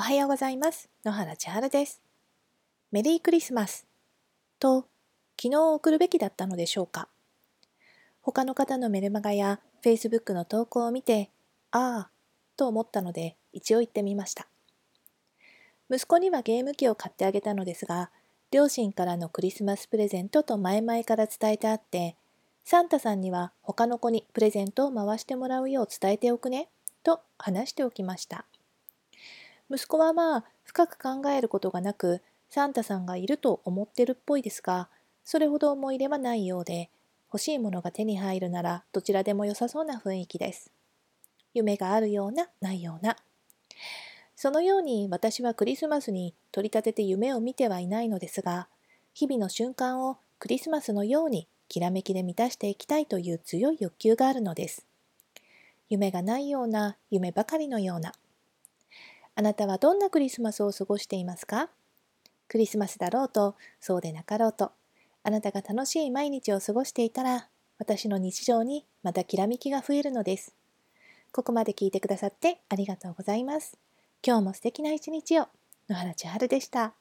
おはようございます。野原千春です。メリークリスマスと昨日送るべきだったのでしょうか他の方のメルマガや Facebook の投稿を見て、ああ、と思ったので一応言ってみました。息子にはゲーム機を買ってあげたのですが、両親からのクリスマスプレゼントと前々から伝えてあって、サンタさんには他の子にプレゼントを回してもらうよう伝えておくね、と話しておきました。息子はまあ深く考えることがなくサンタさんがいると思ってるっぽいですがそれほど思い入れはないようで欲しいものが手に入るならどちらでも良さそうな雰囲気です。夢があるようなないような。そのように私はクリスマスに取り立てて夢を見てはいないのですが日々の瞬間をクリスマスのようにきらめきで満たしていきたいという強い欲求があるのです。夢がないような夢ばかりのようなあなたはどんなクリスマスを過ごしていますか？クリスマスだろうと、そうでなかろうと、あなたが楽しい毎日を過ごしていたら、私の日常にまたきらめきが増えるのです。ここまで聞いてくださってありがとうございます。今日も素敵な一日を。野原千春でした。